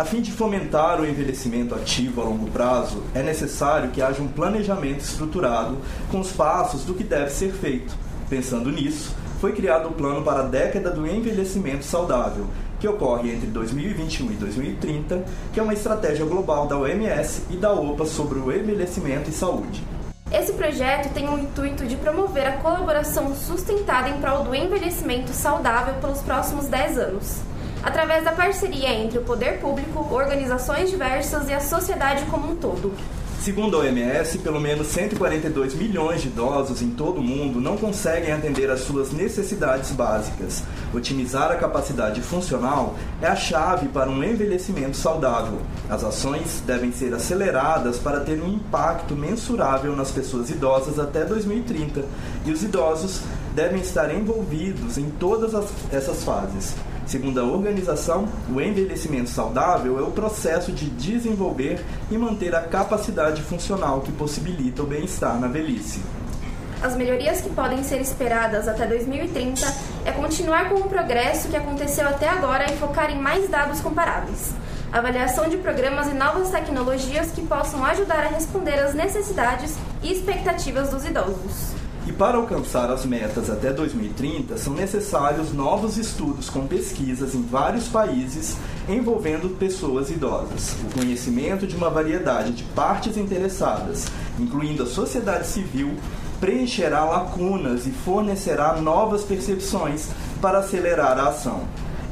A fim de fomentar o envelhecimento ativo a longo prazo, é necessário que haja um planejamento estruturado com os passos do que deve ser feito. Pensando nisso, foi criado o Plano para a Década do Envelhecimento Saudável, que ocorre entre 2021 e 2030, que é uma estratégia global da OMS e da OPA sobre o envelhecimento e saúde. Esse projeto tem o intuito de promover a colaboração sustentada em prol do envelhecimento saudável pelos próximos 10 anos, através da parceria entre o poder público, organizações diversas e a sociedade como um todo. Segundo a OMS, pelo menos 142 milhões de idosos em todo o mundo não conseguem atender às suas necessidades básicas. Otimizar a capacidade funcional é a chave para um envelhecimento saudável. As ações devem ser aceleradas para ter um impacto mensurável nas pessoas idosas até 2030, e os idosos devem estar envolvidos em todas as, essas fases. Segundo a organização, o envelhecimento saudável é o processo de desenvolver e manter a capacidade funcional que possibilita o bem-estar na velhice. As melhorias que podem ser esperadas até 2030 é continuar com o progresso que aconteceu até agora e focar em mais dados comparáveis. Avaliação de programas e novas tecnologias que possam ajudar a responder às necessidades e expectativas dos idosos. E para alcançar as metas até 2030, são necessários novos estudos com pesquisas em vários países envolvendo pessoas idosas, o conhecimento de uma variedade de partes interessadas, incluindo a sociedade civil, preencherá lacunas e fornecerá novas percepções para acelerar a ação.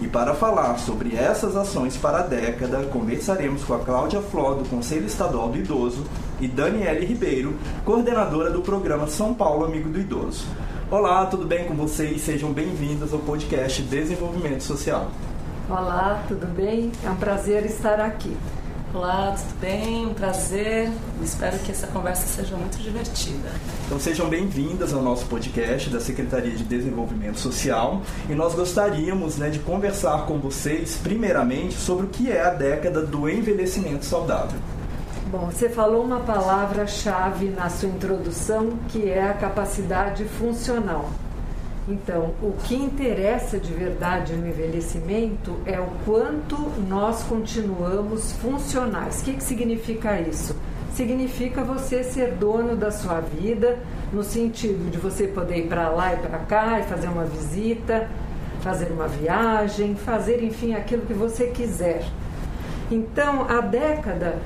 E para falar sobre essas ações para a década, conversaremos com a Cláudia Fló, do Conselho Estadual do Idoso, e Daniele Ribeiro, coordenadora do programa São Paulo Amigo do Idoso. Olá, tudo bem com vocês? Sejam bem-vindos ao podcast Desenvolvimento Social. Olá, tudo bem? É um prazer estar aqui. Olá, tudo bem? Um prazer. Espero que essa conversa seja muito divertida. Então sejam bem-vindas ao nosso podcast da Secretaria de Desenvolvimento Social e nós gostaríamos né, de conversar com vocês, primeiramente, sobre o que é a década do envelhecimento saudável. Bom, você falou uma palavra-chave na sua introdução que é a capacidade funcional. Então, o que interessa de verdade no envelhecimento é o quanto nós continuamos funcionais. O que, que significa isso? Significa você ser dono da sua vida, no sentido de você poder ir para lá e para cá e fazer uma visita, fazer uma viagem, fazer, enfim, aquilo que você quiser. Então, a década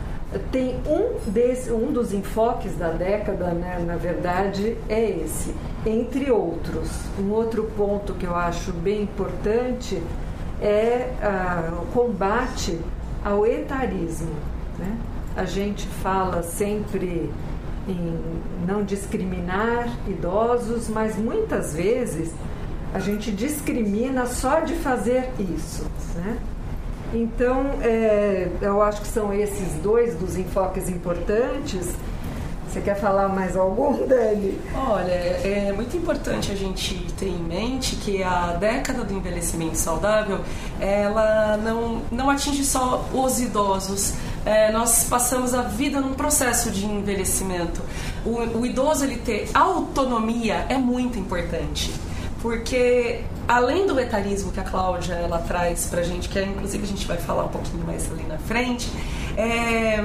tem um, desse, um dos enfoques da década, né, na verdade, é esse, entre outros. Um outro ponto que eu acho bem importante é ah, o combate ao etarismo. Né? A gente fala sempre em não discriminar idosos, mas muitas vezes a gente discrimina só de fazer isso. Né? Então, é, eu acho que são esses dois dos enfoques importantes. Você quer falar mais algum, Dani? Olha, é muito importante a gente ter em mente que a década do envelhecimento saudável, ela não, não atinge só os idosos. É, nós passamos a vida num processo de envelhecimento. O, o idoso ele ter autonomia é muito importante porque além do etarismo que a Cláudia ela traz pra gente, que é, inclusive a gente vai falar um pouquinho mais ali na frente, é,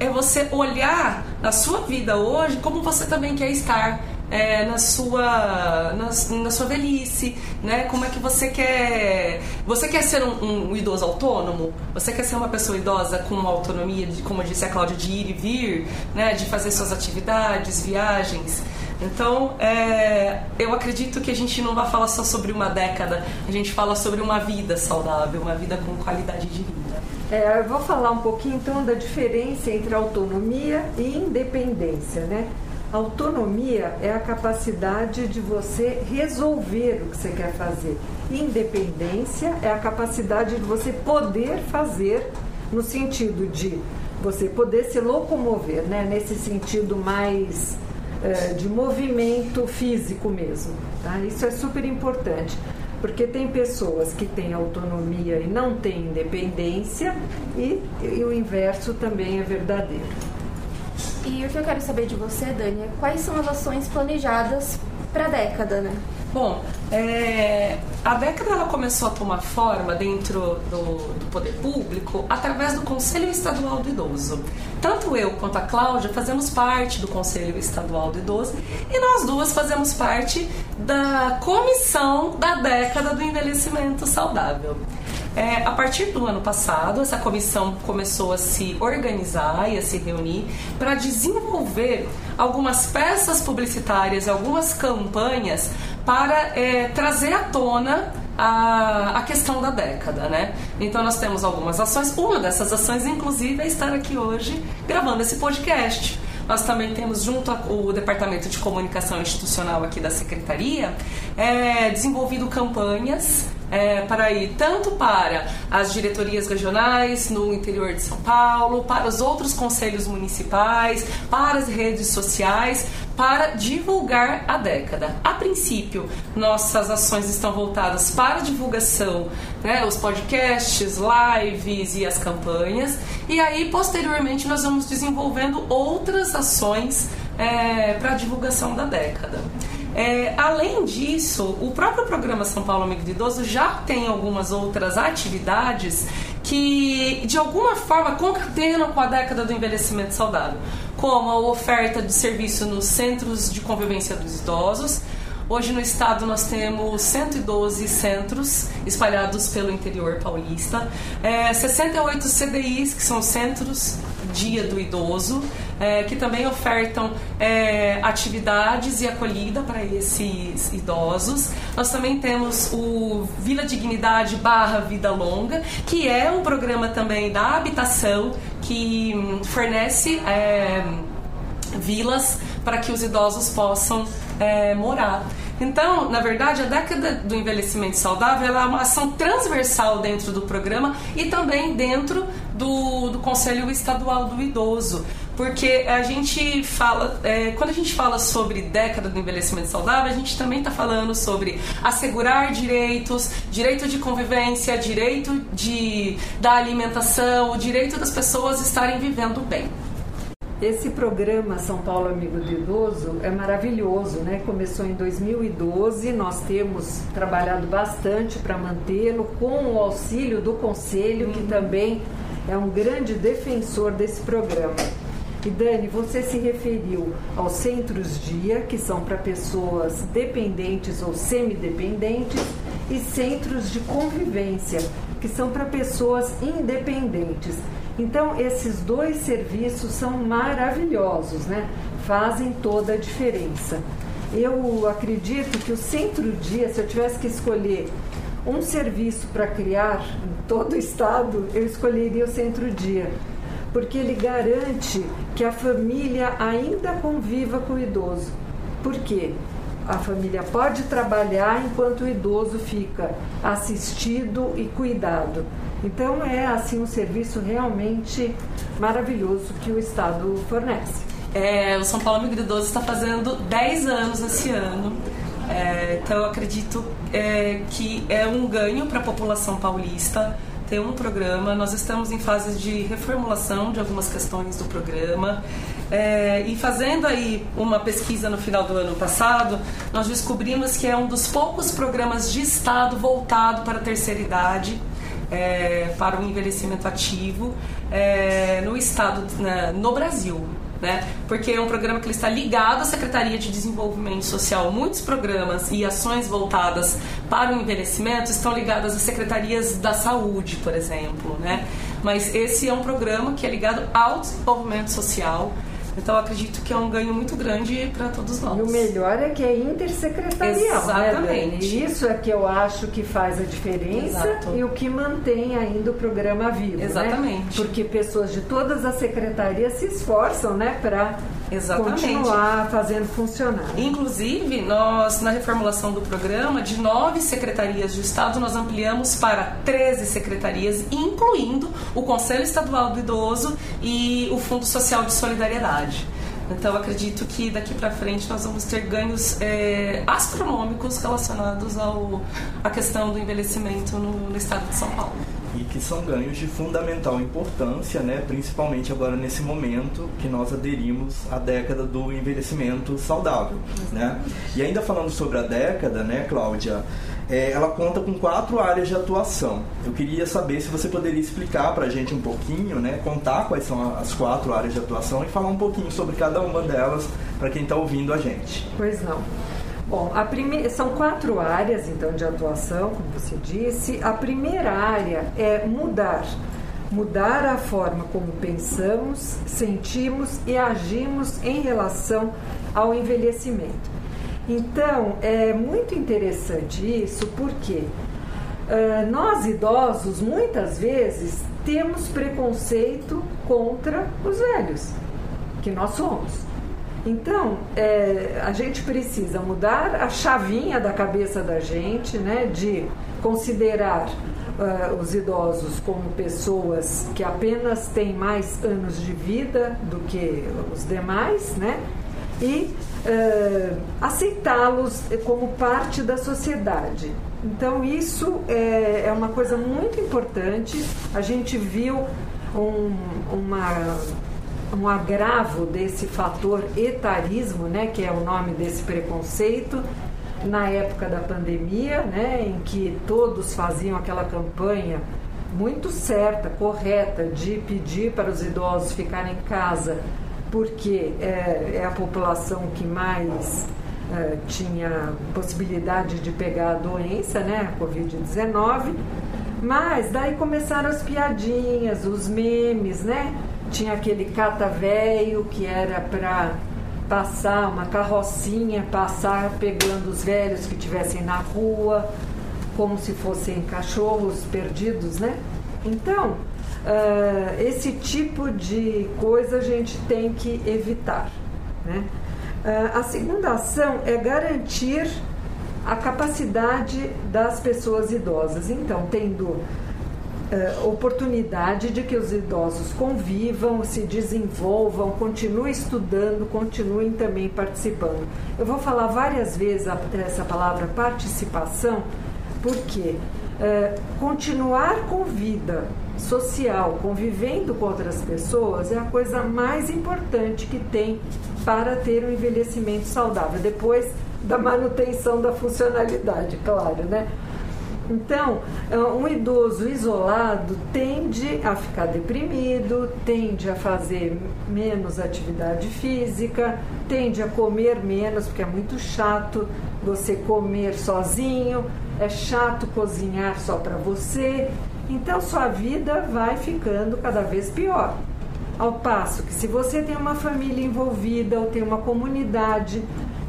é você olhar na sua vida hoje como você também quer estar. É, na sua na, na, sua velhice, né? Como é que você quer você quer ser um, um, idoso autônomo? Você quer ser uma pessoa idosa com uma autonomia, de, como disse a Cláudia, de ir e vir, né? De fazer suas atividades, viagens. Então, é, eu acredito que a gente não vai falar só sobre uma década, a gente fala sobre uma vida saudável, uma vida com qualidade de vida. É, eu vou falar um pouquinho então da diferença entre autonomia e independência, né? Autonomia é a capacidade de você resolver o que você quer fazer. Independência é a capacidade de você poder fazer no sentido de você poder se locomover, né? Nesse sentido mais de movimento físico mesmo. Tá? Isso é super importante, porque tem pessoas que têm autonomia e não têm independência, e, e o inverso também é verdadeiro. E o que eu quero saber de você, Dani, é quais são as ações planejadas para a década, né? Bom, é, a década ela começou a tomar forma dentro do, do, poder público através do Conselho Estadual do Idoso. Tanto eu quanto a Cláudia fazemos parte do Conselho Estadual do Idoso e nós duas fazemos parte da comissão da década do envelhecimento saudável. É, a partir do ano passado, essa comissão começou a se organizar e a se reunir para desenvolver algumas peças publicitárias, algumas campanhas para é, trazer à tona a, a, questão da década, né? Então nós temos algumas ações. Uma dessas ações, inclusive, é estar aqui hoje gravando esse podcast. Nós também temos, junto ao Departamento de Comunicação Institucional aqui da Secretaria, é, desenvolvido campanhas é, para ir tanto para as diretorias regionais no interior de São Paulo, para os outros conselhos municipais, para as redes sociais, para divulgar a década. A princípio, nossas ações estão voltadas para divulgação, né, os podcasts, lives e as campanhas, e aí posteriormente nós vamos desenvolvendo outras ações é, para a divulgação da década. É, além disso, o próprio programa São Paulo Amigo do Idoso já tem algumas outras atividades que de alguma forma concatenam com a década do envelhecimento saudável como a oferta de serviço nos centros de convivência dos idosos. Hoje no estado nós temos 112 centros espalhados pelo interior paulista, é, 68 CDIs, que são centros Dia do Idoso, é, que também ofertam é, atividades e acolhida para esses idosos. Nós também temos o Vila Dignidade barra Vida Longa, que é um programa também da habitação que hum, fornece é, vilas para que os idosos possam é, morar. Então, na verdade, a década do envelhecimento saudável é uma ação transversal dentro do programa e também dentro do, do Conselho Estadual do Idoso. Porque a gente fala, é, quando a gente fala sobre década do envelhecimento saudável, a gente também está falando sobre assegurar direitos, direito de convivência, direito de, da alimentação, o direito das pessoas estarem vivendo bem. Esse programa São Paulo Amigo do Idoso é maravilhoso, né? Começou em 2012, nós temos trabalhado bastante para mantê-lo com o auxílio do conselho, que uhum. também é um grande defensor desse programa. E Dani, você se referiu aos centros dia, que são para pessoas dependentes ou semidependentes, e centros de convivência, que são para pessoas independentes. Então, esses dois serviços são maravilhosos, né? Fazem toda a diferença. Eu acredito que o centro-dia, se eu tivesse que escolher um serviço para criar em todo o estado, eu escolheria o centro-dia, porque ele garante que a família ainda conviva com o idoso. Por quê? A família pode trabalhar enquanto o idoso fica assistido e cuidado. Então é assim um serviço realmente maravilhoso que o Estado fornece. É, o São Paulo Amigo Idoso está fazendo 10 anos esse ano. É, então eu acredito é, que é um ganho para a população paulista ter um programa. Nós estamos em fase de reformulação de algumas questões do programa. É, e fazendo aí uma pesquisa no final do ano passado, nós descobrimos que é um dos poucos programas de Estado voltado para a terceira idade é, para o envelhecimento ativo é, no estado, no Brasil. Né? Porque é um programa que ele está ligado à Secretaria de Desenvolvimento Social. Muitos programas e ações voltadas para o envelhecimento estão ligadas às secretarias da saúde, por exemplo, né? Mas esse é um programa que é ligado ao desenvolvimento social, então acredito que é um ganho muito grande para todos nós. E o melhor é que é intersecretarial. Né, Exatamente. Né, Isso é que eu acho que faz a diferença Exato. e o que mantém ainda o programa vivo. Né? Exatamente. Né? Porque pessoas de todas as secretarias se esforçam né, para continuar fazendo funcionar. Inclusive, nós, na reformulação do programa, de nove secretarias de Estado, nós ampliamos para 13 secretarias, incluindo o Conselho Estadual do Idoso e o Fundo Social de Solidariedade. Então acredito que daqui para frente nós vamos ter ganhos é, astronômicos relacionados ao, à questão do envelhecimento no, no estado de São Paulo. E que são ganhos de fundamental importância, né, principalmente agora nesse momento que nós aderimos à década do envelhecimento saudável. Né? E ainda falando sobre a década, né, Cláudia, é, ela conta com quatro áreas de atuação. Eu queria saber se você poderia explicar para a gente um pouquinho, né, contar quais são as quatro áreas de atuação e falar um pouquinho sobre cada uma delas para quem está ouvindo a gente. Pois não. Bom, a primeira, são quatro áreas então de atuação, como você disse. A primeira área é mudar, mudar a forma como pensamos, sentimos e agimos em relação ao envelhecimento. Então, é muito interessante isso porque uh, nós idosos muitas vezes temos preconceito contra os velhos, que nós somos. Então, é, a gente precisa mudar a chavinha da cabeça da gente, né, de considerar uh, os idosos como pessoas que apenas têm mais anos de vida do que os demais, né, e uh, aceitá-los como parte da sociedade. Então, isso é, é, uma coisa muito importante. A gente viu um, uma, um agravo desse fator etarismo, né, que é o nome desse preconceito, na época da pandemia, né, em que todos faziam aquela campanha muito certa, correta, de pedir para os idosos ficarem em casa porque é, é a população que mais é, tinha possibilidade de pegar a doença, né, a Covid-19. Mas daí começaram as piadinhas, os memes, né? Tinha aquele cata que era para passar uma carrocinha, passar pegando os velhos que tivessem na rua, como se fossem cachorros perdidos, né? Então, uh, esse tipo de coisa a gente tem que evitar. Né? Uh, a segunda ação é garantir a capacidade das pessoas idosas. Então, tendo Uh, oportunidade de que os idosos convivam, se desenvolvam, continuem estudando, continuem também participando. Eu vou falar várias vezes essa palavra participação, porque uh, continuar com vida social, convivendo com outras pessoas, é a coisa mais importante que tem para ter um envelhecimento saudável, depois da manutenção da funcionalidade, claro, né? Então, um idoso isolado tende a ficar deprimido, tende a fazer menos atividade física, tende a comer menos, porque é muito chato você comer sozinho, é chato cozinhar só para você. Então sua vida vai ficando cada vez pior. Ao passo que se você tem uma família envolvida ou tem uma comunidade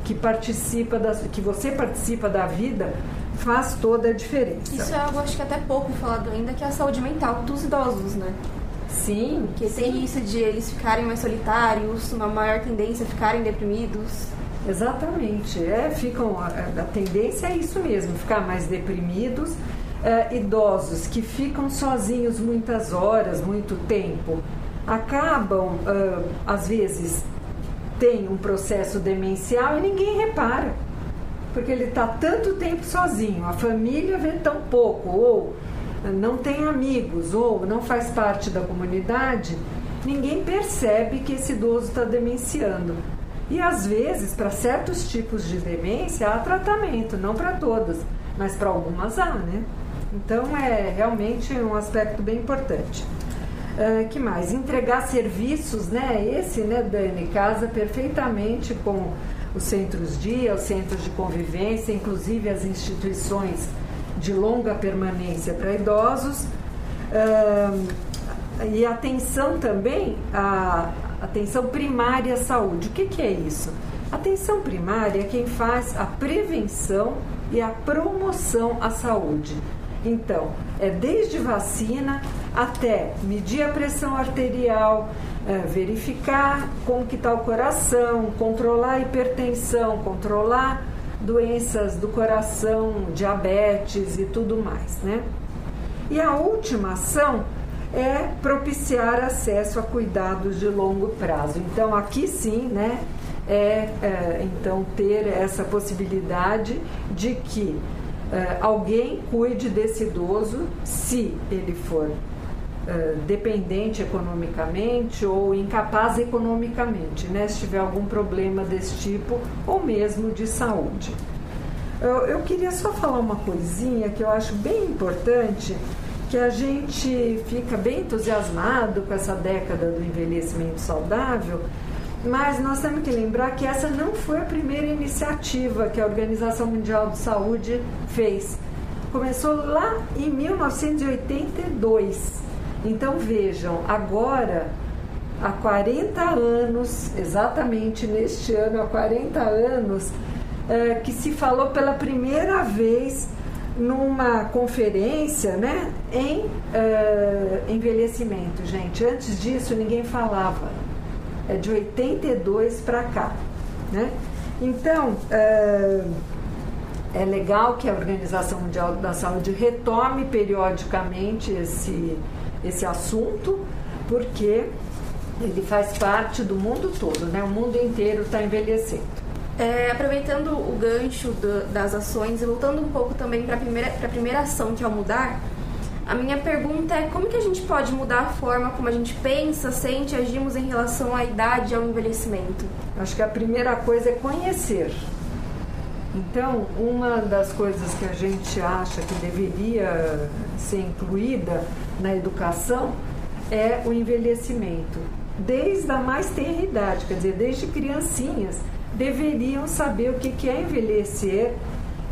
que participa da, que você participa da vida, faz toda a diferença. Isso é algo acho que até pouco falado ainda que é a saúde mental dos idosos, né? Sim. Que sim. tem isso de eles ficarem mais solitários, uma maior tendência a ficarem deprimidos. Exatamente. É, ficam a, a tendência é isso mesmo, ficar mais deprimidos uh, idosos que ficam sozinhos muitas horas, muito tempo, acabam, uh, às vezes, tem um processo demencial e ninguém repara, porque ele está tanto tempo sozinho, a família vê tão pouco, ou não tem amigos, ou não faz parte da comunidade, ninguém percebe que esse idoso está demenciando. E às vezes, para certos tipos de demência, há tratamento, não para todas, mas para algumas há, né? Então é realmente um aspecto bem importante. Uh, que mais? Entregar serviços, né? Esse, né, Dani, casa perfeitamente com os centros dia, os centros de convivência, inclusive as instituições de longa permanência para idosos. Uh, e atenção também à atenção primária à saúde. O que, que é isso? Atenção primária é quem faz a prevenção e a promoção à saúde. Então, é desde vacina até medir a pressão arterial, é, verificar como que está o coração, controlar a hipertensão, controlar doenças do coração, diabetes e tudo mais, né? E a última ação é propiciar acesso a cuidados de longo prazo. Então, aqui sim, né, é, é então ter essa possibilidade de que alguém cuide desse idoso se ele for dependente economicamente ou incapaz economicamente, né? se tiver algum problema desse tipo ou mesmo de saúde. Eu, eu queria só falar uma coisinha que eu acho bem importante, que a gente fica bem entusiasmado com essa década do envelhecimento saudável, mas nós temos que lembrar que essa não foi a primeira iniciativa que a Organização Mundial de Saúde fez. Começou lá em 1982 então vejam, agora há 40 anos, exatamente neste ano, há 40 anos, é, que se falou pela primeira vez numa conferência né, em é, envelhecimento, gente. Antes disso ninguém falava. É de 82 para cá. Né? Então, é, é legal que a Organização Mundial da Saúde retome periodicamente esse esse assunto, porque ele faz parte do mundo todo, né? O mundo inteiro está envelhecendo. É, aproveitando o gancho do, das ações e voltando um pouco também para a primeira, primeira ação, que é o mudar, a minha pergunta é como que a gente pode mudar a forma como a gente pensa, sente, agimos em relação à idade e ao envelhecimento? Acho que a primeira coisa é conhecer. Então, uma das coisas que a gente acha que deveria ser incluída na educação é o envelhecimento. Desde a mais tenra idade, quer dizer, desde criancinhas, deveriam saber o que é envelhecer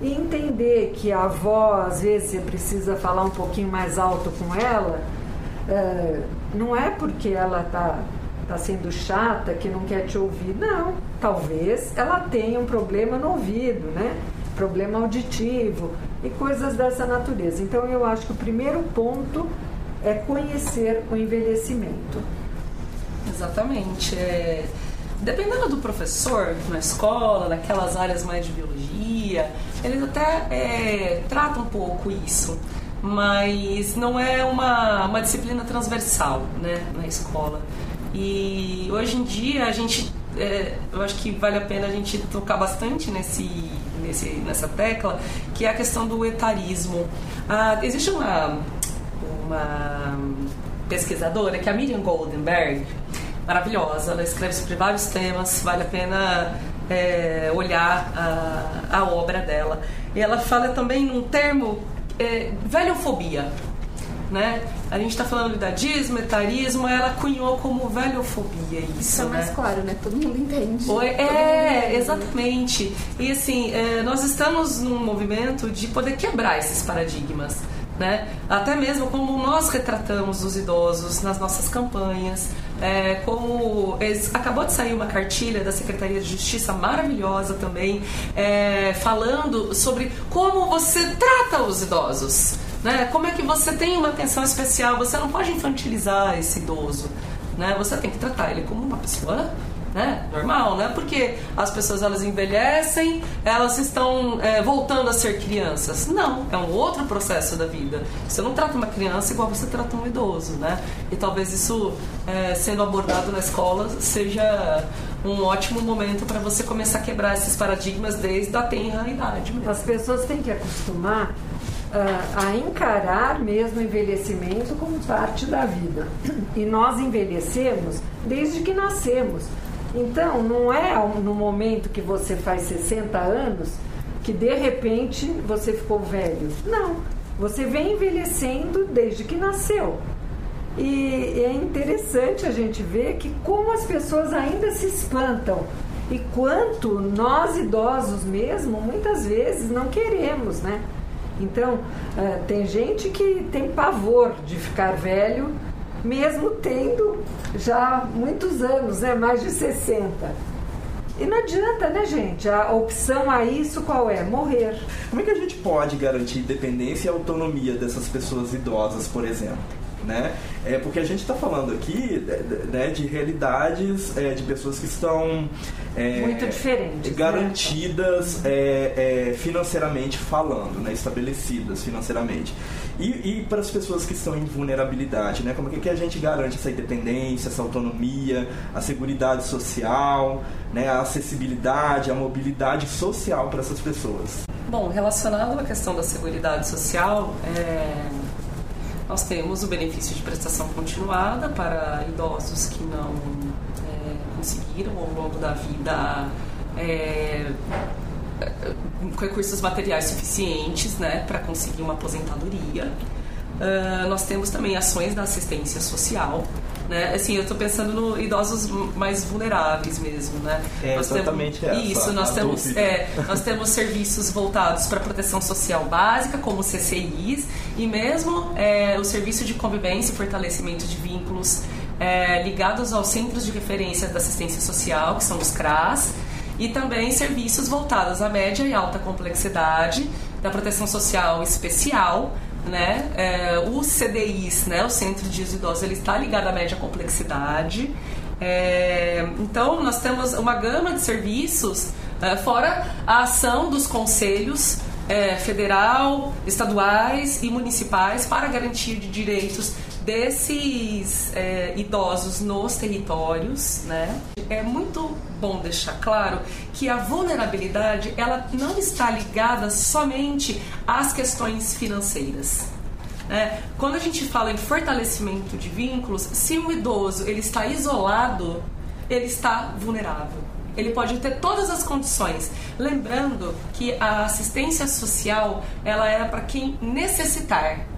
e entender que a avó, às vezes, você precisa falar um pouquinho mais alto com ela, é, não é porque ela está tá sendo chata, que não quer te ouvir. Não, talvez ela tenha um problema no ouvido, né? Problema auditivo e coisas dessa natureza. Então, eu acho que o primeiro ponto é conhecer o envelhecimento. Exatamente. É, dependendo do professor na escola, naquelas áreas mais de biologia, eles até é, tratam um pouco isso, mas não é uma, uma disciplina transversal né, na escola. E hoje em dia a gente, é, eu acho que vale a pena a gente tocar bastante nesse, nesse, nessa tecla, que é a questão do etarismo. Ah, existe uma uma pesquisadora, que é a Miriam Goldenberg, maravilhosa. Ela escreve sobre vários temas, vale a pena é, olhar a, a, obra dela. E ela fala também num termo é, velhofobia. Né? A gente está falando de idadismo, etarismo, ela cunhou como velhofobia isso, isso é mais né? claro, né? Todo mundo entende. Oi, é, exatamente. E assim, é, nós estamos num movimento de poder quebrar esses paradigmas né? Até mesmo como nós retratamos os idosos nas nossas campanhas, é, como acabou de sair uma cartilha da Secretaria de Justiça maravilhosa também, é, falando sobre como você trata os idosos, né? Como é que você tem uma atenção especial? Você não pode infantilizar esse idoso, né? Você tem que tratar ele como uma pessoa né? Normal, né? Porque as pessoas elas envelhecem, elas estão é, voltando a ser crianças. Não, é um outro processo da vida. Você não trata uma criança igual você trata um idoso, né? E talvez isso, é, sendo abordado na escola, seja um ótimo momento para você começar a quebrar esses paradigmas desde a tenra idade. Mesmo. As pessoas têm que acostumar uh, a encarar mesmo o envelhecimento como parte da vida. E nós envelhecemos desde que nascemos. Então, não é no momento que você faz 60 anos que de repente você ficou velho. Não. Você vem envelhecendo desde que nasceu. E é interessante a gente ver que como as pessoas ainda se espantam e quanto nós idosos mesmo muitas vezes não queremos, né? Então, eh, tem gente que tem pavor de ficar velho mesmo tendo já muitos anos, né? mais de 60. E não adianta, né, gente? A opção a isso qual é? Morrer. Como é que a gente pode garantir independência e autonomia dessas pessoas idosas, por exemplo? Né? É porque a gente está falando aqui né, de realidades é, de pessoas que estão é, muito diferentes, né? garantidas né? é, financeiramente falando, né, estabelecidas financeiramente. E, e, para as pessoas que estão em vulnerabilidade, né? Como é que a gente garante essa independência, essa autonomia, a segurança social, né? a acessibilidade, a mobilidade social para essas pessoas? Bom, relacionado à questão da segurança social, é, nós temos o benefício de prestação continuada para idosos que não é, conseguiram ao longo da vida é, recursos materiais suficientes né, para conseguir uma aposentadoria. Uh, nós temos também ações da assistência social. Né? Assim, eu estou pensando no idosos mais vulneráveis mesmo, né? É nós exatamente temos, essa, Isso, nós temos, é, nós temos serviços voltados para proteção social básica, como CCIs, e mesmo é, o serviço de convivência e fortalecimento de vínculos é, ligados aos centros de referência da assistência social, que são os CRAS, e também serviços voltados à média e alta complexidade, da proteção social especial, né? É, o CDIs, né? O Centro de Idosos, ele está ligado à média complexidade. É, então, nós temos uma gama de serviços, é, fora a ação dos conselhos é, federal, estaduais e municipais para garantia de direitos desses é, idosos nos territórios, né? É muito bom deixar claro que a vulnerabilidade ela não está ligada somente às questões financeiras. Né? Quando a gente fala em fortalecimento de vínculos, se um idoso ele está isolado, ele está vulnerável. Ele pode ter todas as condições. Lembrando que a assistência social ela é para quem necessitar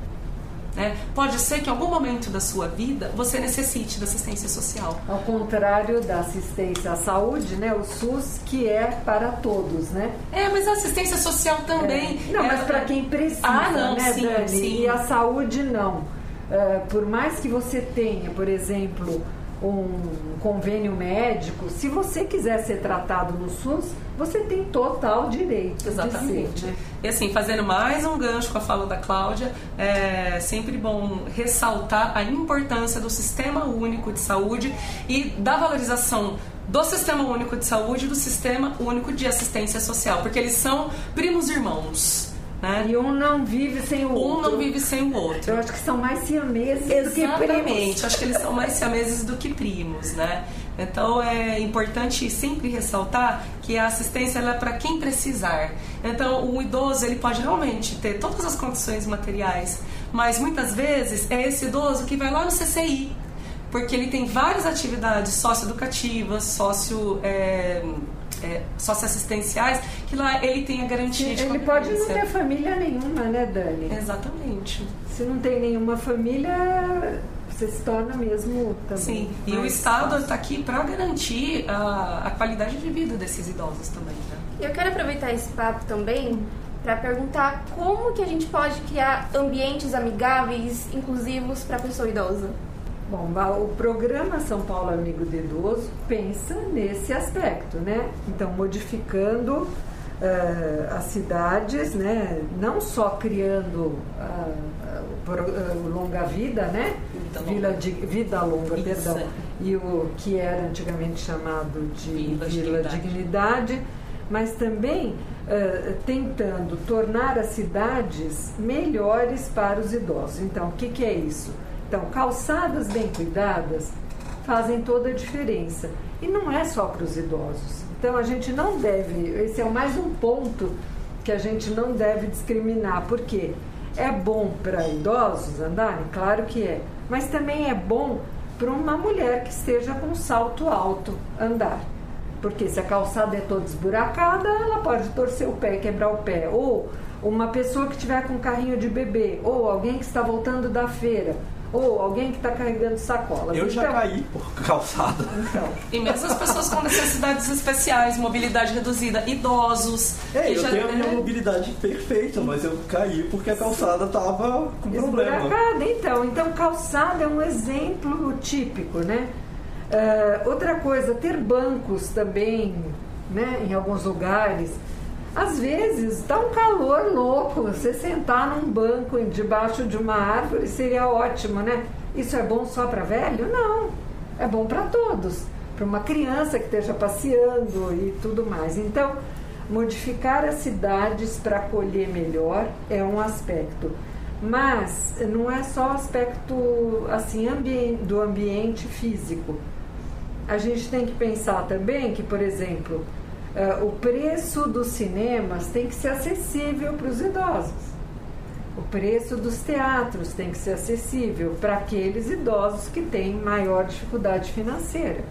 né? Pode ser que em algum momento da sua vida você necessite da assistência social. Ao contrário da assistência à saúde, né? o SUS, que é para todos, né? É, mas a assistência social também. É. Não, é... mas para quem precisa, ah, não, né, sim, Dani? Sim. E a saúde não. Uh, por mais que você tenha, por exemplo, um convênio médico, se você quiser ser tratado no SUS, você tem total direito. Exatamente. De ser, né? E assim, fazendo mais um gancho com a fala da Cláudia, é sempre bom ressaltar a importância do Sistema Único de Saúde e da valorização do Sistema Único de Saúde e do Sistema Único de Assistência Social, porque eles são primos irmãos. Né? E um não vive sem o um outro. Um não vive sem o outro. Eu acho que são mais siameses Exatamente. do que primos. Acho que eles são mais siameses do que primos, né? Então é importante sempre ressaltar que a assistência é para quem precisar. Então o idoso ele pode realmente ter todas as condições materiais, mas muitas vezes é esse idoso que vai lá no CCI, porque ele tem várias atividades socioeducativas, socio é, é, socioassistenciais, que lá ele tem a garantia de Ele pode não ter família nenhuma, né, Dani? Exatamente. Se não tem nenhuma família, você se torna mesmo também. Sim, e o Estado está aqui para garantir a, a, qualidade de vida desses idosos também. Né? Eu quero aproveitar esse papo também para perguntar como que a gente pode criar ambientes amigáveis, inclusivos para a pessoa idosa. Bom, o programa São Paulo Amigo do Idoso pensa nesse aspecto, né? Então, modificando uh, as cidades, né? Não só criando uh, uh, longa vida, né? Vida longa, de, vida longa perdão, e o que era antigamente chamado de Vila, Vila Dignidade. Dignidade, mas também tentando tornar as cidades melhores para os idosos. Então, o que, que é isso? Então, calçadas bem cuidadas fazem toda a diferença. E não é só para os idosos. Então, a gente não deve, esse é mais um ponto que a gente não deve discriminar, porque é bom para idosos andarem? Claro que é. Mas também é bom para uma mulher que esteja com salto alto andar. Porque se a calçada é toda esburacada, ela pode torcer o pé quebrar o pé. Ou uma pessoa que estiver com carrinho de bebê, ou alguém que está voltando da feira ou alguém que está carregando sacolas. Eu já então, caí por calçada. Então. E mesmo as pessoas com necessidades especiais, mobilidade reduzida, idosos. É, eu já, tenho a minha mobilidade perfeita, mas eu caí porque a calçada estava com problema. Então, então calçada é um exemplo típico, né? Uh, outra coisa, ter bancos também, né, em alguns lugares. Às vezes dá um calor louco, você sentar num banco debaixo de uma árvore seria ótimo, né? Isso é bom só para velho? Não, é bom para todos, para uma criança que esteja passeando e tudo mais. Então, modificar as cidades para acolher melhor é um aspecto. Mas não é só aspecto assim ambi do ambiente físico. A gente tem que pensar também que, por exemplo, uh, o preço dos cinemas tem que ser acessível para os idosos. O preço dos teatros tem que ser acessível para aqueles idosos que têm maior dificuldade financeira.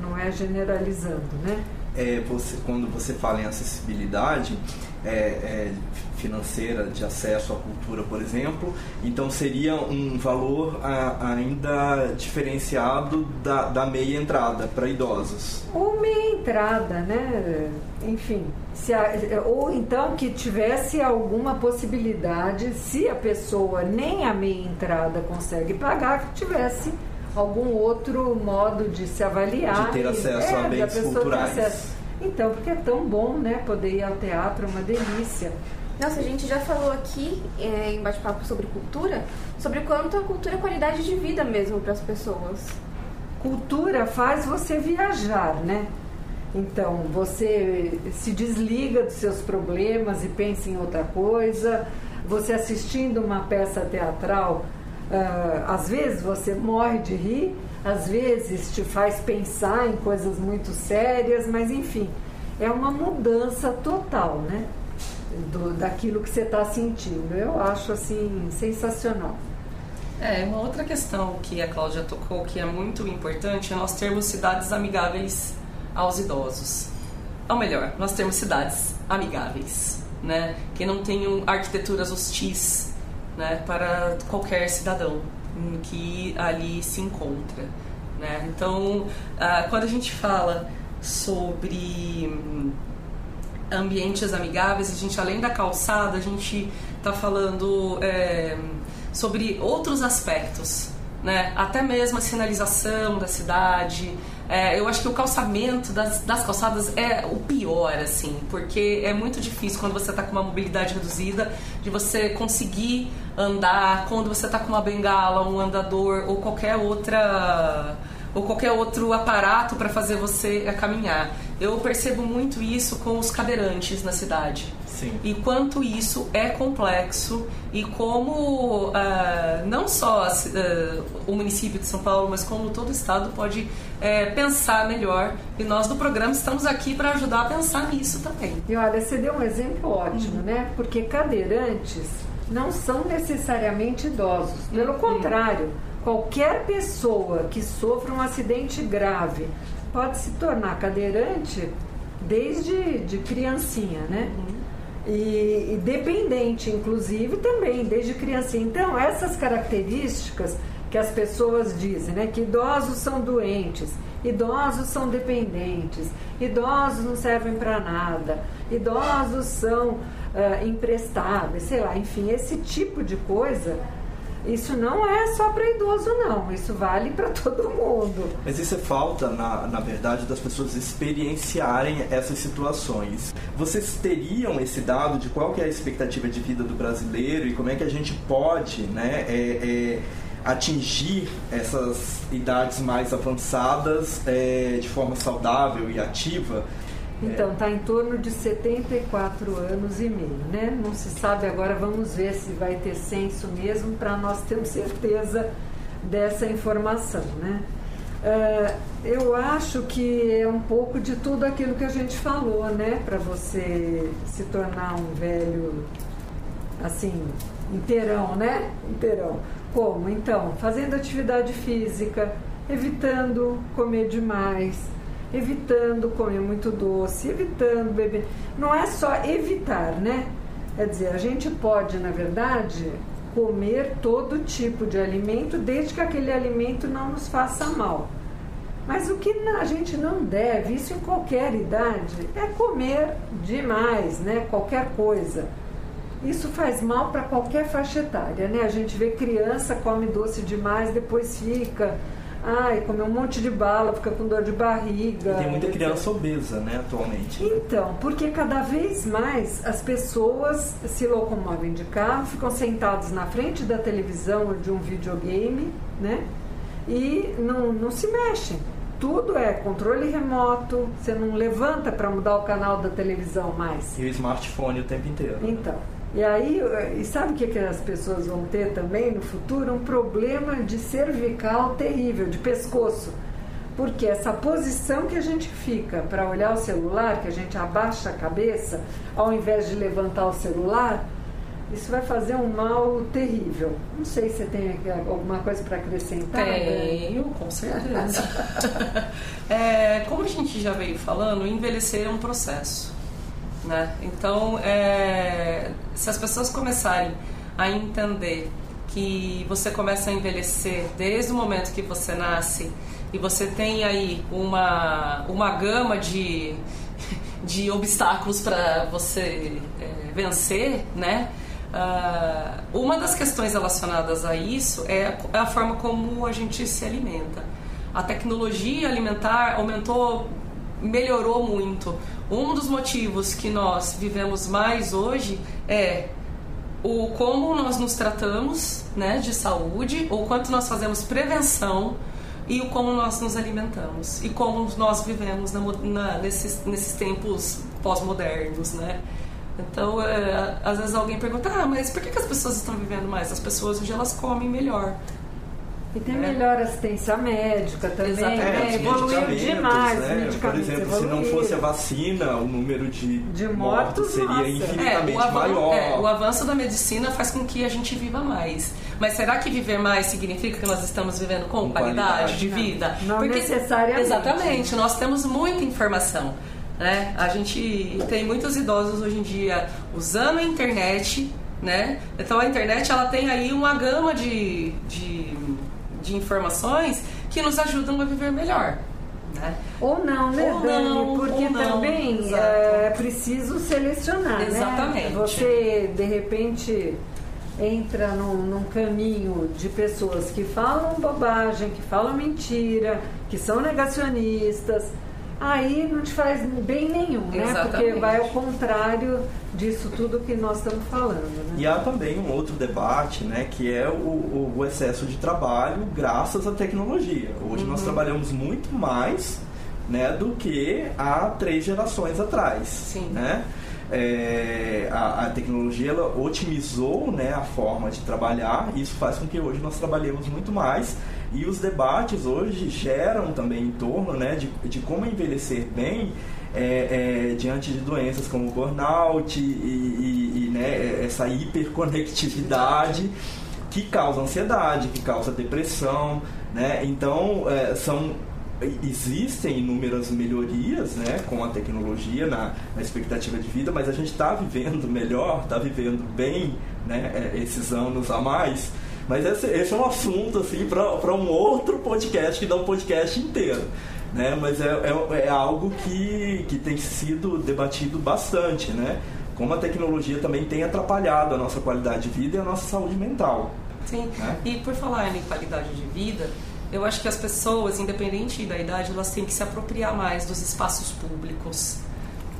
Não é generalizando, né? É, você, quando você fala em acessibilidade, é, é, financeira de acesso à cultura, por exemplo, então seria um valor a, ainda diferenciado da, da meia entrada para idosos. Ou meia entrada, né? Enfim, a, ou então que tivesse alguma possibilidade, se a pessoa nem a meia entrada consegue pagar, que tivesse algum outro modo de se avaliar. De ter acesso e, é, a bens culturais. Então, porque é tão bom, né? Poder ir ao teatro, é uma delícia. Nossa, a gente já falou aqui é, em bate-papo sobre cultura, sobre quanto a cultura é qualidade de vida mesmo para as pessoas. Cultura faz você viajar, né? Então, você se desliga dos seus problemas e pensa em outra coisa. Você assistindo uma peça teatral, uh, às vezes você morre de rir, às vezes te faz pensar em coisas muito sérias, mas enfim, é uma mudança total, né? do, daquilo que você está sentindo. Eu acho assim sensacional. É, uma outra questão que a Cláudia tocou que é muito importante é nós termos cidades amigáveis aos idosos. Ou melhor, nós temos cidades amigáveis, né? Que não tenham arquiteturas hostis né? para qualquer cidadão que ali se encontra. Né? Então, ah, quando a gente fala sobre ambientes amigáveis, a gente além da calçada, a gente está falando é, sobre outros aspectos, né? Até mesmo a sinalização da cidade. É, eu acho que o calçamento das, das, calçadas é o pior, assim, porque é muito difícil quando você está com uma mobilidade reduzida de você conseguir andar, quando você está com uma bengala, um andador ou qualquer outra ou qualquer outro aparato para fazer você caminhar. Eu percebo muito isso com os cadeirantes na cidade. Sim. E quanto isso é complexo e como uh, não só uh, o município de São Paulo, mas como todo o estado pode uh, pensar melhor. E nós do programa estamos aqui para ajudar a pensar nisso também. E olha, você deu um exemplo ótimo, uhum. né? Porque cadeirantes não são necessariamente idosos. Pelo uhum. contrário, qualquer pessoa que sofra um acidente grave pode se tornar cadeirante desde de criancinha, né? Uhum. E, e, dependente, inclusive, também, desde criancinha. Então, essas características que as pessoas dizem, né? Que idosos são doentes, idosos são dependentes, idosos não servem para nada, idosos são uh, imprestáveis, sei lá, enfim, esse tipo de coisa isso não é só para idoso, não. Isso vale para todo mundo. Mas isso é falta, na, na verdade, das pessoas experienciarem essas situações. Vocês teriam esse dado de qual que é a expectativa de vida do brasileiro e como é que a gente pode, né, é, é, atingir essas idades mais avançadas é, de forma saudável e ativa? Então, está em torno de 74 anos e meio, né? Não se sabe agora, vamos ver se vai ter censo mesmo para nós termos certeza dessa informação, né? Uh, eu acho que é um pouco de tudo aquilo que a gente falou, né? Para você se tornar um velho, assim, inteirão, né? Inteirão. Como? Então, fazendo atividade física, evitando comer demais, evitando comer muito doce, evitando beber. Não é só evitar, né? Quer dizer, a gente pode, na verdade, comer todo tipo de alimento, desde que aquele alimento não nos faça mal. Mas o que a gente não deve, isso em qualquer idade, é comer demais, né? Qualquer coisa. Isso faz mal para qualquer faixa etária, né? A gente vê criança come doce demais, depois fica Ai, come um monte de bala, fica com dor de barriga. E tem muita criança obesa, né, atualmente. Então, porque cada vez mais as pessoas se locomovem de carro, ficam sentados na frente da televisão ou de um videogame, né? E não, não se mexem. Tudo é controle remoto, você não levanta para mudar o canal da televisão mais. E o smartphone o tempo inteiro. Então, e aí, e sabe o que, que as pessoas vão ter também no futuro? Um problema de cervical terrível, de pescoço. Porque essa posição que a gente fica para olhar o celular, que a gente abaixa a cabeça, ao invés de levantar o celular, isso vai fazer um mal terrível. Não sei se você tem alguma coisa para acrescentar. Tenho, com certeza. é, como a gente já veio falando, envelhecer é um processo. Né? Então, é, se as pessoas começarem a entender que você começa a envelhecer desde o momento que você nasce e você tem aí uma, uma gama de, de obstáculos para você é, vencer, né? Uh, uma das questões relacionadas a isso é é a forma como a gente se alimenta. A tecnologia alimentar aumentou, melhorou muito um dos motivos que nós vivemos mais hoje é o como nós nos tratamos, né, de saúde, ou quanto nós fazemos prevenção e o como nós nos alimentamos e como nós vivemos na, na, nesses, nesses tempos pós-modernos, né? Então, é, às vezes alguém pergunta, ah, mas por que, que as pessoas estão vivendo mais? As pessoas hoje elas comem melhor. E tem é. melhor assistência médica também, Exatamente. né? Evoluiu demais. Né? Por exemplo, se não fosse a vacina, o número de, de mortos, mortos seria nossa. infinitamente é, o maior. É, o avanço da medicina faz com que a gente viva mais. Mas será que viver mais significa que nós estamos vivendo com, com qualidade, qualidade, de vida? Não, não Porque, necessariamente. Exatamente, nós temos muita informação. Né? A gente tem muitos idosos hoje em dia usando a internet, né? Então a internet ela tem aí uma gama de, de de informações que nos ajudam a viver melhor. Né? Ou não, né, ou Dani? Não, Porque não, também é preciso selecionar, né? Exatamente. Né? Você, de repente, entra num, num, caminho de pessoas que falam bobagem, que falam mentira, que são negacionistas, aí não te faz bem nenhum, né? Exatamente. Porque vai ao contrário disso tudo que nós estamos falando. Né? E há também um outro debate, né, que é o, o excesso de trabalho graças à tecnologia. Hoje uhum. nós trabalhamos muito mais né, do que há três gerações atrás. Sim. Né? É, a, a, tecnologia ela otimizou né, a forma de trabalhar, e isso faz com que hoje nós trabalhemos muito mais e os debates hoje geram também em torno né, de, de como envelhecer bem é, é, diante de doenças como burnout e, e, e né, essa hiperconectividade que causa ansiedade, que causa depressão. Né? Então, é, são existem inúmeras melhorias né, com a tecnologia na, na expectativa de vida, mas a gente está vivendo melhor, está vivendo bem né, é, esses anos a mais. Mas esse, esse é um assunto assim para um outro podcast que dá um podcast inteiro. Né? Mas é, é, é, algo que, que tem sido debatido bastante, né? Como a tecnologia também tem atrapalhado a nossa qualidade de vida e a nossa saúde mental. Sim, né? e por falar em qualidade de vida, eu acho que as pessoas, independente da idade, elas têm que se apropriar mais dos espaços públicos.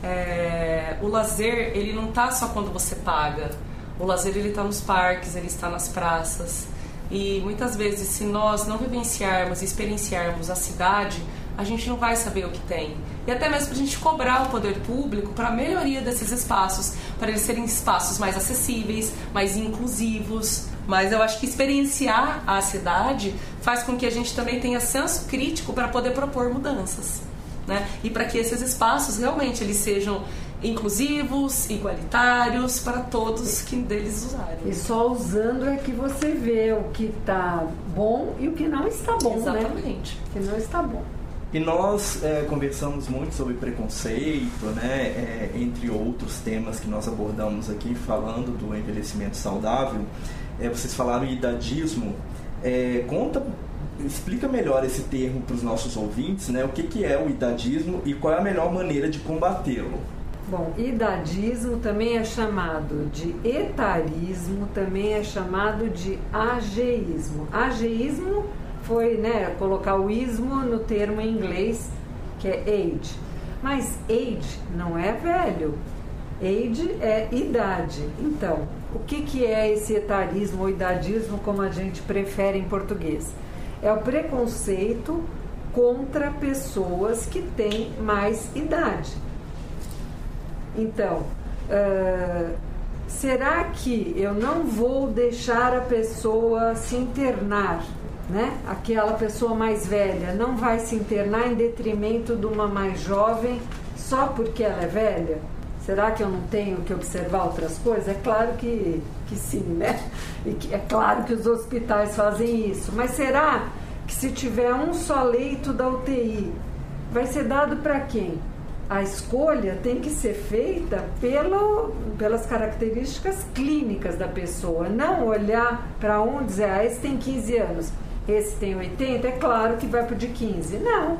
É, o lazer, ele não está só quando você paga o lazer ele está nos parques, ele está nas praças. E muitas vezes, se nós não vivenciarmos experienciarmos a cidade, a gente não vai saber o que tem. E até mesmo para a gente cobrar o poder público para a melhoria desses espaços, para eles serem espaços mais acessíveis, mais inclusivos. Mas eu acho que experienciar a cidade faz com que a gente também tenha senso crítico para poder propor mudanças. Né? E para que esses espaços realmente eles sejam inclusivos, igualitários para todos que deles usarem. E só usando é que você vê o que está bom e o que não está bom, né? Exatamente. Né? Que não está bom. E nós é, conversamos muito sobre preconceito, né, é, entre outros temas que nós abordamos aqui, falando do envelhecimento saudável. É, vocês falaram idadismo. É, conta, explica melhor esse termo para os nossos ouvintes, né? O que, que é o idadismo e qual é a melhor maneira de combatê-lo? Bom, idadismo também é chamado de etarismo, também é chamado de ageísmo. Ageísmo foi né, colocar o ismo no termo em inglês, que é age. Mas age não é velho. Age é idade. Então, o que, que é esse etarismo ou idadismo, como a gente prefere em português? É o preconceito contra pessoas que têm mais idade. Então, uh, será que eu não vou deixar a pessoa se internar? Né? Aquela pessoa mais velha não vai se internar em detrimento de uma mais jovem só porque ela é velha? Será que eu não tenho que observar outras coisas? É claro que, que sim, né? Que, é claro que os hospitais fazem isso. Mas será que se tiver um só leito da UTI, vai ser dado para quem? A escolha tem que ser feita pelo, pelas características clínicas da pessoa, não olhar para um dizer, ah, esse tem 15 anos, esse tem 80, é claro que vai para o de 15. Não,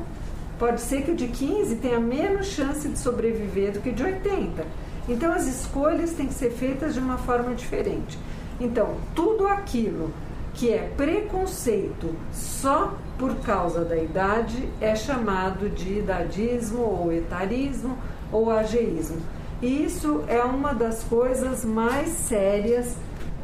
Pode ser que o de 15 tenha menos chance de sobreviver do que de 80. Então as escolhas têm que ser feitas de uma forma diferente. Então, tudo aquilo que é preconceito só por causa da idade é chamado de idadismo ou etarismo ou ageísmo. E isso é uma das coisas mais sérias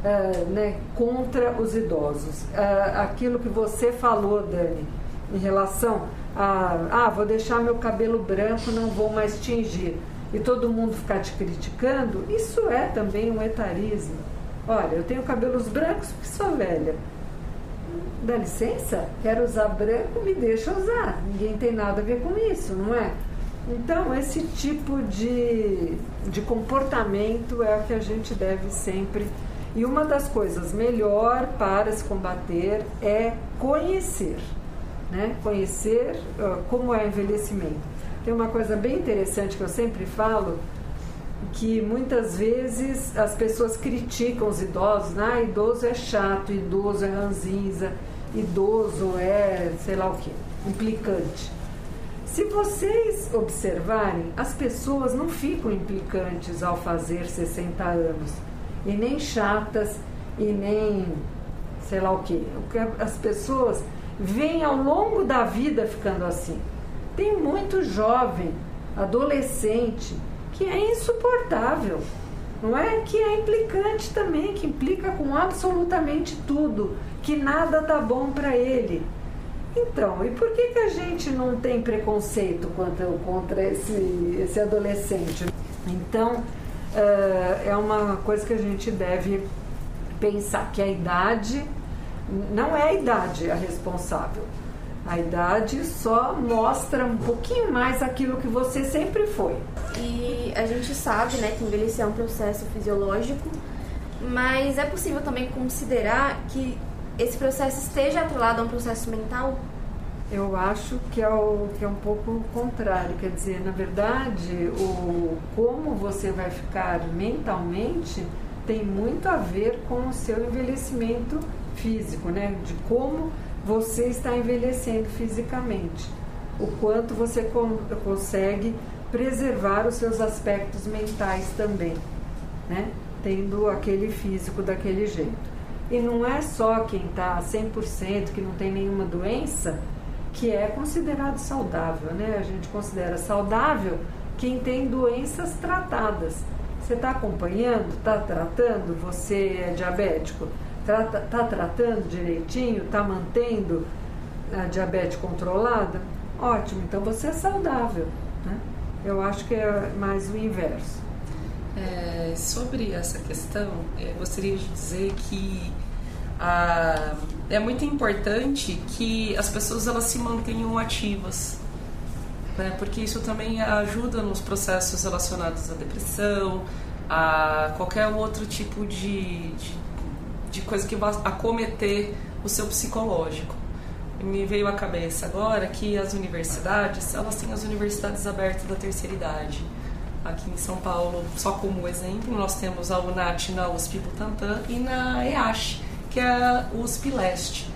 uh, né, contra os idosos. Uh, aquilo que você falou, Dani, em relação ah, ah, vou deixar meu cabelo branco, não vou mais tingir, e todo mundo ficar te criticando, isso é também um etarismo. Olha, eu tenho cabelos brancos porque sou velha. Dá licença? Quero usar branco, me deixa usar. Ninguém tem nada a ver com isso, não é? Então, esse tipo de, de comportamento é o que a gente deve sempre. E uma das coisas melhor para se combater é conhecer né? conhecer uh, como é envelhecimento. Tem uma coisa bem interessante que eu sempre falo, que muitas vezes as pessoas criticam os idosos, ah, idoso é chato, idoso é ranzinza, idoso é sei lá o que, implicante. Se vocês observarem, as pessoas não ficam implicantes ao fazer 60 anos, e nem chatas, e nem sei lá o que. As pessoas vem ao longo da vida ficando assim. Tem muito jovem, adolescente, que é insuportável, não é? Que é implicante também, que implica com absolutamente tudo, que nada tá bom para ele. Então, e por que, que a gente não tem preconceito contra, contra esse, esse adolescente? Então, uh, é uma coisa que a gente deve pensar que a idade não é a idade a responsável. A idade só mostra um pouquinho mais aquilo que você sempre foi. E a gente sabe né, que envelhecer é um processo fisiológico, mas é possível também considerar que esse processo esteja atrelado a um processo mental? Eu acho que é, o, que é um pouco o contrário. Quer dizer, na verdade, o, como você vai ficar mentalmente tem muito a ver com o seu envelhecimento físico, né? De como você está envelhecendo fisicamente, o quanto você consegue preservar os seus aspectos mentais também, né? Tendo aquele físico daquele jeito. E não é só quem está 100%, que não tem nenhuma doença, que é considerado saudável, né? A gente considera saudável quem tem doenças tratadas. Você está acompanhando, está tratando, você é diabético, Está tá tratando direitinho? Está mantendo a diabetes controlada? Ótimo, então você é saudável. Né? Eu acho que é mais o inverso. É, sobre essa questão, eu gostaria de dizer que ah, é muito importante que as pessoas elas se mantenham ativas, né? porque isso também ajuda nos processos relacionados à depressão, a qualquer outro tipo de, de de coisa que vai acometer o seu psicológico. Me veio à cabeça agora que as universidades, elas têm as universidades abertas da terceira idade. Aqui em São Paulo, só como exemplo, nós temos a UNAT na USP Butantã e na EASH, que é a USP Leste.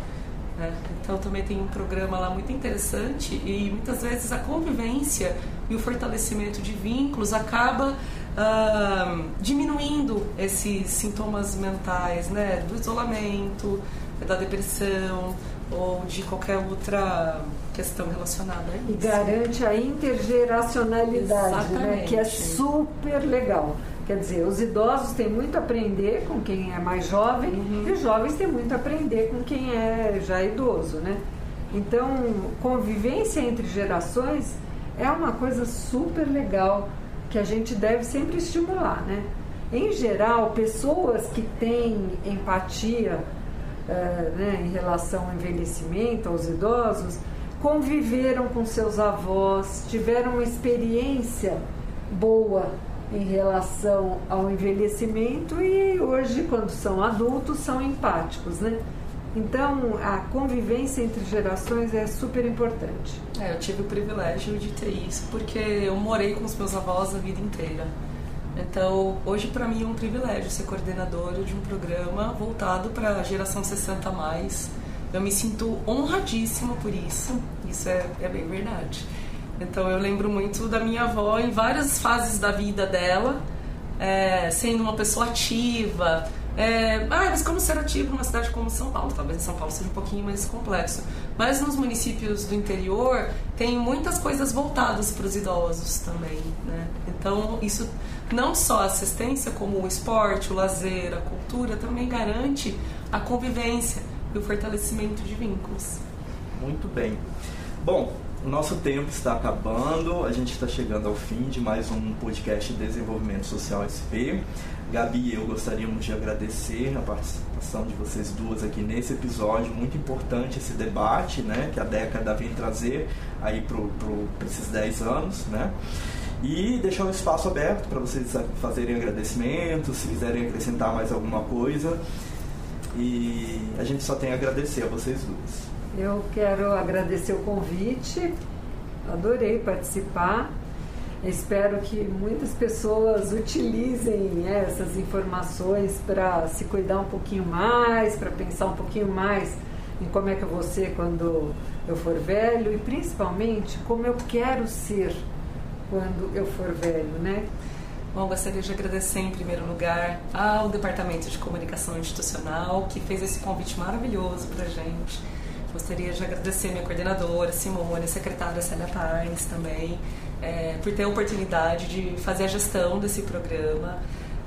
Né? Então também tem um programa lá muito interessante e muitas vezes a convivência e o fortalecimento de vínculos acaba uh, diminuindo esses sintomas mentais, né? Do isolamento, da depressão, ou de qualquer outra questão relacionada a isso. E garante a intergeracionalidade, né? que é super legal. Quer dizer, os idosos têm muito a aprender com quem é mais jovem e os jovens têm muito a aprender com quem é já idoso, né? Então, convivência entre gerações é uma coisa super legal que a gente deve sempre estimular, né? Em geral, pessoas que têm empatia eh, né, em relação ao envelhecimento, aos idosos, conviveram com seus avós, tiveram uma experiência boa em relação ao envelhecimento e hoje, quando são adultos, são empáticos, né? Então, a convivência entre gerações é super importante. É, eu tive o privilégio de ter isso porque eu morei com os meus avós a vida inteira. Então, hoje para mim é um privilégio ser coordenadora de um programa voltado para a geração 60 a mais. Eu me sinto honradíssima por isso. Isso é, é bem verdade. Então, eu lembro muito da minha avó em várias fases da vida dela, é, sendo uma pessoa ativa. É, ah, mas como ser ativo numa cidade como São Paulo? Talvez São Paulo seja um pouquinho mais complexo. Mas nos municípios do interior tem muitas coisas voltadas para os idosos também, né? Então isso não só a assistência, como o esporte, o lazer, a cultura também garante a convivência e o fortalecimento de vínculos. Muito bem. Bom, o nosso tempo está acabando, a gente está chegando ao fim de mais um podcast de Desenvolvimento Social SP. Gabi e eu gostaríamos de agradecer a participação de vocês duas aqui nesse episódio, muito importante esse debate, né, que a década vem trazer aí para esses 10 anos, né, e deixar um espaço aberto para vocês fazerem agradecimentos, se quiserem acrescentar mais alguma coisa, e a gente só tem a agradecer a vocês duas. Eu quero agradecer o convite, adorei participar. Espero que muitas pessoas utilizem né, essas informações para se cuidar um pouquinho mais, para pensar um pouquinho mais em como é que eu vou ser quando eu for velho e principalmente como eu quero ser quando eu for velho, né? Bom, gostaria de agradecer em primeiro lugar ao Departamento de Comunicação Institucional que fez esse convite maravilhoso para a gente. Gostaria de agradecer minha coordenadora, Simone, a secretária Célia Parnes também, é, por ter a oportunidade de fazer a gestão desse programa.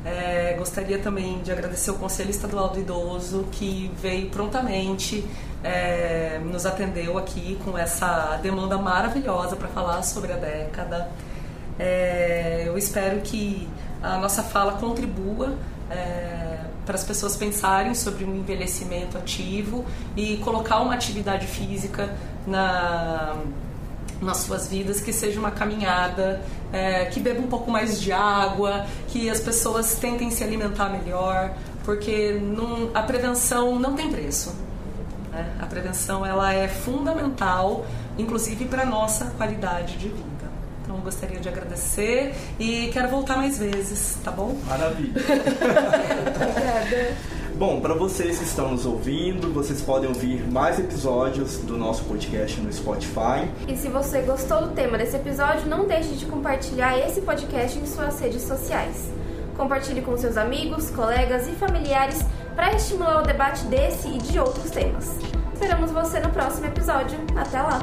É, gostaria também de agradecer o Conselho Estadual do Idoso, que veio prontamente, é, nos atendeu aqui com essa demanda maravilhosa para falar sobre a década. É, eu espero que a nossa fala contribua é, para as pessoas pensarem sobre um envelhecimento ativo e colocar uma atividade física na, nas suas vidas que seja uma caminhada, é, que beba um pouco mais de água, que as pessoas tentem se alimentar melhor, porque a prevenção não tem preço. Né? A prevenção ela é fundamental, inclusive para nossa qualidade de vida. Gostaria de agradecer e quero voltar mais vezes, tá bom? Maravilha. Bom, para vocês que estão nos ouvindo, vocês podem ouvir mais episódios do nosso podcast no Spotify. E se você gostou do tema desse episódio, não deixe de compartilhar esse podcast em suas redes sociais. Compartilhe com seus amigos, colegas e familiares para estimular o debate desse e de outros temas. Esperamos você no próximo episódio. Até lá!